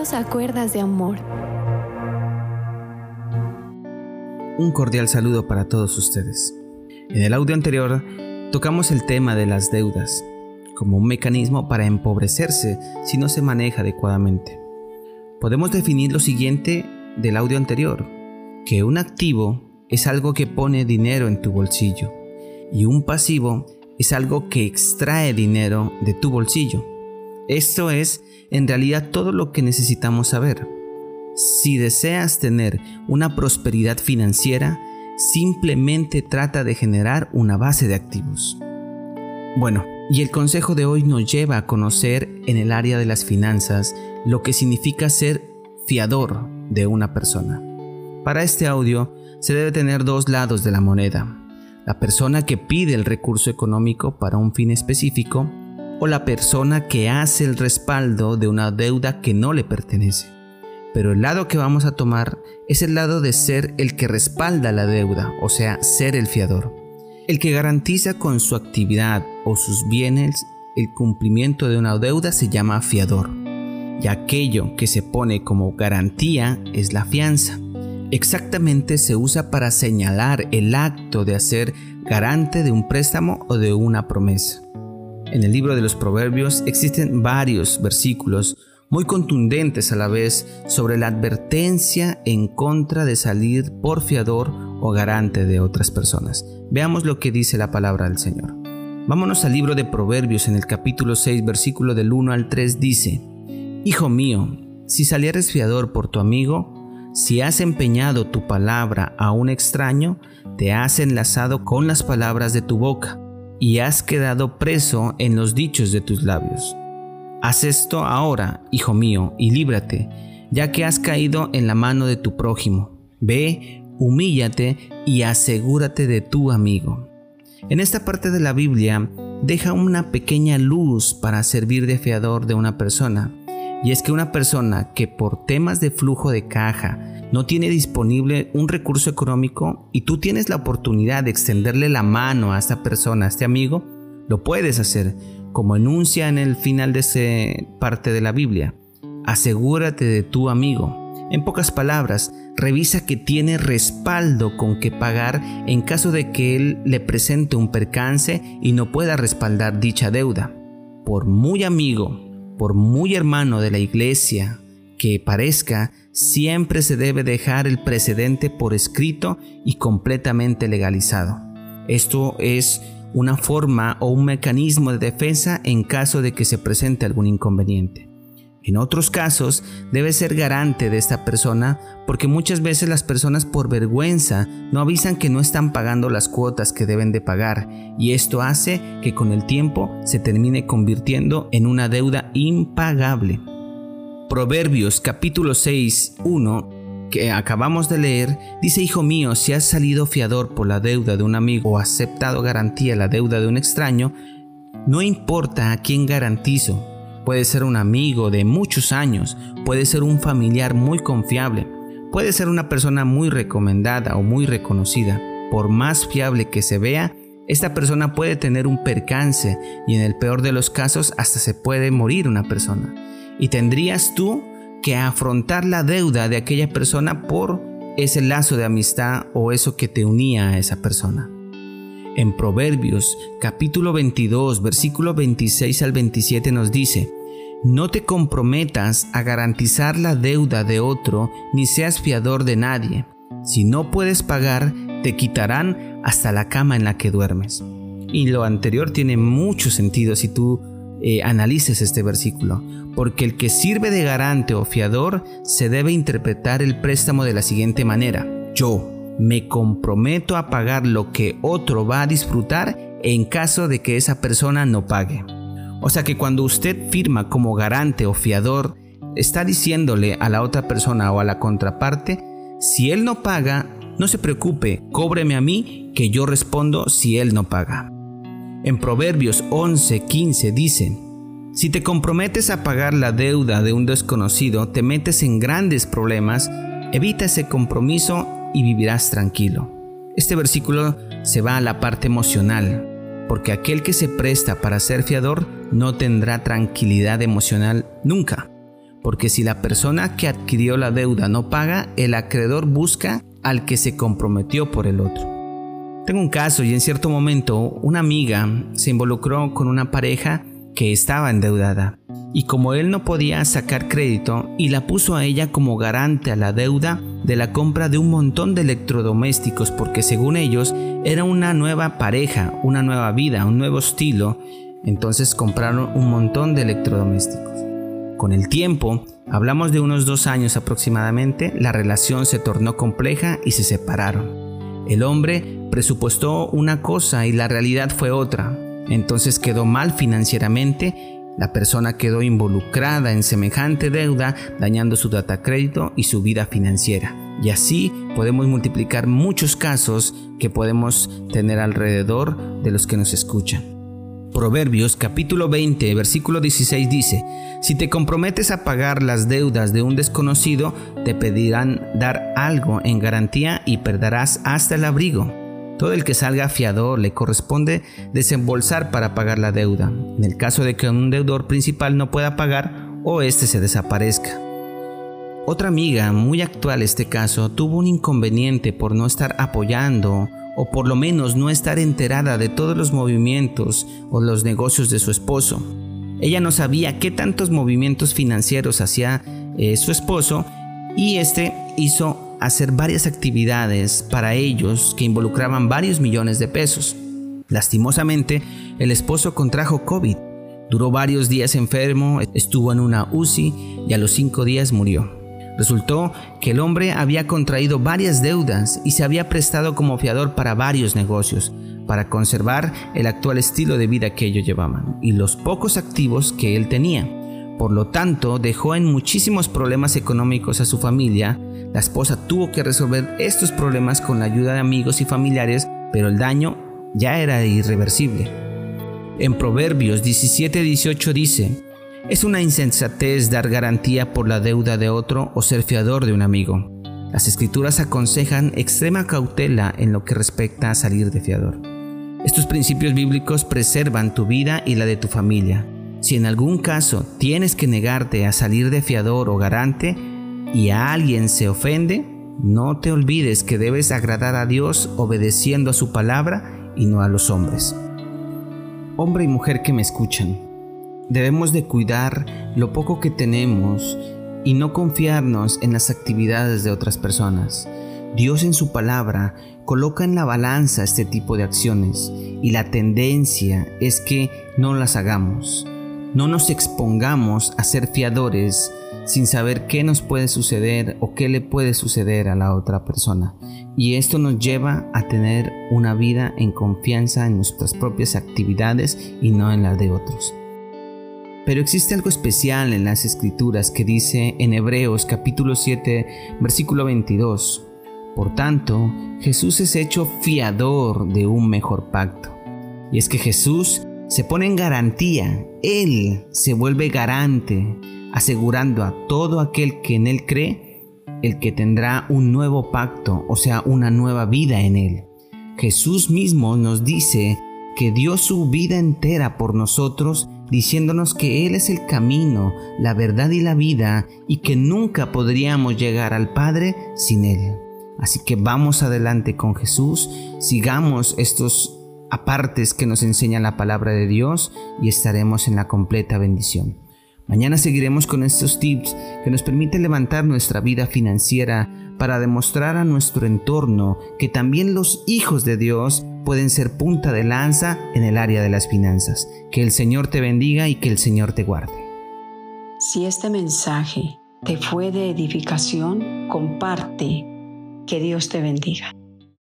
Bienvenidos a Cuerdas de Amor. Un cordial saludo para todos ustedes. En el audio anterior tocamos el tema de las deudas como un mecanismo para empobrecerse si no se maneja adecuadamente. Podemos definir lo siguiente del audio anterior, que un activo es algo que pone dinero en tu bolsillo y un pasivo es algo que extrae dinero de tu bolsillo. Esto es en realidad todo lo que necesitamos saber. Si deseas tener una prosperidad financiera, simplemente trata de generar una base de activos. Bueno, y el consejo de hoy nos lleva a conocer en el área de las finanzas lo que significa ser fiador de una persona. Para este audio se debe tener dos lados de la moneda. La persona que pide el recurso económico para un fin específico o la persona que hace el respaldo de una deuda que no le pertenece. Pero el lado que vamos a tomar es el lado de ser el que respalda la deuda, o sea, ser el fiador. El que garantiza con su actividad o sus bienes el cumplimiento de una deuda se llama fiador. Y aquello que se pone como garantía es la fianza. Exactamente se usa para señalar el acto de hacer garante de un préstamo o de una promesa. En el libro de los Proverbios existen varios versículos muy contundentes a la vez sobre la advertencia en contra de salir por fiador o garante de otras personas. Veamos lo que dice la palabra del Señor. Vámonos al libro de Proverbios en el capítulo 6 versículo del 1 al 3 dice, Hijo mío, si salieres fiador por tu amigo, si has empeñado tu palabra a un extraño, te has enlazado con las palabras de tu boca y has quedado preso en los dichos de tus labios. Haz esto ahora, hijo mío, y líbrate, ya que has caído en la mano de tu prójimo. Ve, humíllate y asegúrate de tu amigo. En esta parte de la Biblia deja una pequeña luz para servir de fiador de una persona. Y es que una persona que por temas de flujo de caja no tiene disponible un recurso económico y tú tienes la oportunidad de extenderle la mano a esta persona, a este amigo, lo puedes hacer, como enuncia en el final de esa parte de la Biblia. Asegúrate de tu amigo. En pocas palabras, revisa que tiene respaldo con que pagar en caso de que él le presente un percance y no pueda respaldar dicha deuda. Por muy amigo por muy hermano de la iglesia que parezca, siempre se debe dejar el precedente por escrito y completamente legalizado. Esto es una forma o un mecanismo de defensa en caso de que se presente algún inconveniente. En otros casos, debe ser garante de esta persona porque muchas veces las personas por vergüenza no avisan que no están pagando las cuotas que deben de pagar y esto hace que con el tiempo se termine convirtiendo en una deuda impagable. Proverbios capítulo 6, 1 que acabamos de leer, dice, Hijo mío, si has salido fiador por la deuda de un amigo o aceptado garantía la deuda de un extraño, no importa a quién garantizo, Puede ser un amigo de muchos años, puede ser un familiar muy confiable, puede ser una persona muy recomendada o muy reconocida. Por más fiable que se vea, esta persona puede tener un percance y en el peor de los casos hasta se puede morir una persona. Y tendrías tú que afrontar la deuda de aquella persona por ese lazo de amistad o eso que te unía a esa persona. En Proverbios capítulo 22 versículo 26 al 27 nos dice, No te comprometas a garantizar la deuda de otro ni seas fiador de nadie. Si no puedes pagar, te quitarán hasta la cama en la que duermes. Y lo anterior tiene mucho sentido si tú eh, analices este versículo, porque el que sirve de garante o fiador se debe interpretar el préstamo de la siguiente manera. Yo, me comprometo a pagar lo que otro va a disfrutar en caso de que esa persona no pague. O sea que cuando usted firma como garante o fiador, está diciéndole a la otra persona o a la contraparte, si él no paga, no se preocupe, cóbreme a mí que yo respondo si él no paga. En Proverbios 11:15 dice, si te comprometes a pagar la deuda de un desconocido, te metes en grandes problemas, evita ese compromiso y vivirás tranquilo. Este versículo se va a la parte emocional, porque aquel que se presta para ser fiador no tendrá tranquilidad emocional nunca, porque si la persona que adquirió la deuda no paga, el acreedor busca al que se comprometió por el otro. Tengo un caso y en cierto momento una amiga se involucró con una pareja que estaba endeudada y como él no podía sacar crédito y la puso a ella como garante a la deuda de la compra de un montón de electrodomésticos porque según ellos era una nueva pareja, una nueva vida, un nuevo estilo, entonces compraron un montón de electrodomésticos. Con el tiempo, hablamos de unos dos años aproximadamente, la relación se tornó compleja y se separaron. El hombre presupuestó una cosa y la realidad fue otra. Entonces quedó mal financieramente la persona quedó involucrada en semejante deuda, dañando su data crédito y su vida financiera. Y así podemos multiplicar muchos casos que podemos tener alrededor de los que nos escuchan. Proverbios capítulo 20 versículo 16 dice, Si te comprometes a pagar las deudas de un desconocido, te pedirán dar algo en garantía y perderás hasta el abrigo. Todo el que salga fiador le corresponde desembolsar para pagar la deuda, en el caso de que un deudor principal no pueda pagar o éste se desaparezca. Otra amiga, muy actual este caso, tuvo un inconveniente por no estar apoyando o por lo menos no estar enterada de todos los movimientos o los negocios de su esposo. Ella no sabía qué tantos movimientos financieros hacía eh, su esposo y este hizo hacer varias actividades para ellos que involucraban varios millones de pesos. Lastimosamente, el esposo contrajo COVID, duró varios días enfermo, estuvo en una UCI y a los cinco días murió. Resultó que el hombre había contraído varias deudas y se había prestado como fiador para varios negocios, para conservar el actual estilo de vida que ellos llevaban y los pocos activos que él tenía. Por lo tanto, dejó en muchísimos problemas económicos a su familia la esposa tuvo que resolver estos problemas con la ayuda de amigos y familiares, pero el daño ya era irreversible. En Proverbios 17:18 dice, es una insensatez dar garantía por la deuda de otro o ser fiador de un amigo. Las escrituras aconsejan extrema cautela en lo que respecta a salir de fiador. Estos principios bíblicos preservan tu vida y la de tu familia. Si en algún caso tienes que negarte a salir de fiador o garante, y a alguien se ofende, no te olvides que debes agradar a Dios obedeciendo a su palabra y no a los hombres. Hombre y mujer que me escuchan, debemos de cuidar lo poco que tenemos y no confiarnos en las actividades de otras personas. Dios en su palabra coloca en la balanza este tipo de acciones y la tendencia es que no las hagamos. No nos expongamos a ser fiadores sin saber qué nos puede suceder o qué le puede suceder a la otra persona. Y esto nos lleva a tener una vida en confianza en nuestras propias actividades y no en las de otros. Pero existe algo especial en las escrituras que dice en Hebreos capítulo 7 versículo 22. Por tanto, Jesús es hecho fiador de un mejor pacto. Y es que Jesús se pone en garantía, Él se vuelve garante asegurando a todo aquel que en Él cree, el que tendrá un nuevo pacto, o sea, una nueva vida en Él. Jesús mismo nos dice que dio su vida entera por nosotros, diciéndonos que Él es el camino, la verdad y la vida, y que nunca podríamos llegar al Padre sin Él. Así que vamos adelante con Jesús, sigamos estos apartes que nos enseña la palabra de Dios y estaremos en la completa bendición. Mañana seguiremos con estos tips que nos permiten levantar nuestra vida financiera para demostrar a nuestro entorno que también los hijos de Dios pueden ser punta de lanza en el área de las finanzas. Que el Señor te bendiga y que el Señor te guarde. Si este mensaje te fue de edificación, comparte. Que Dios te bendiga.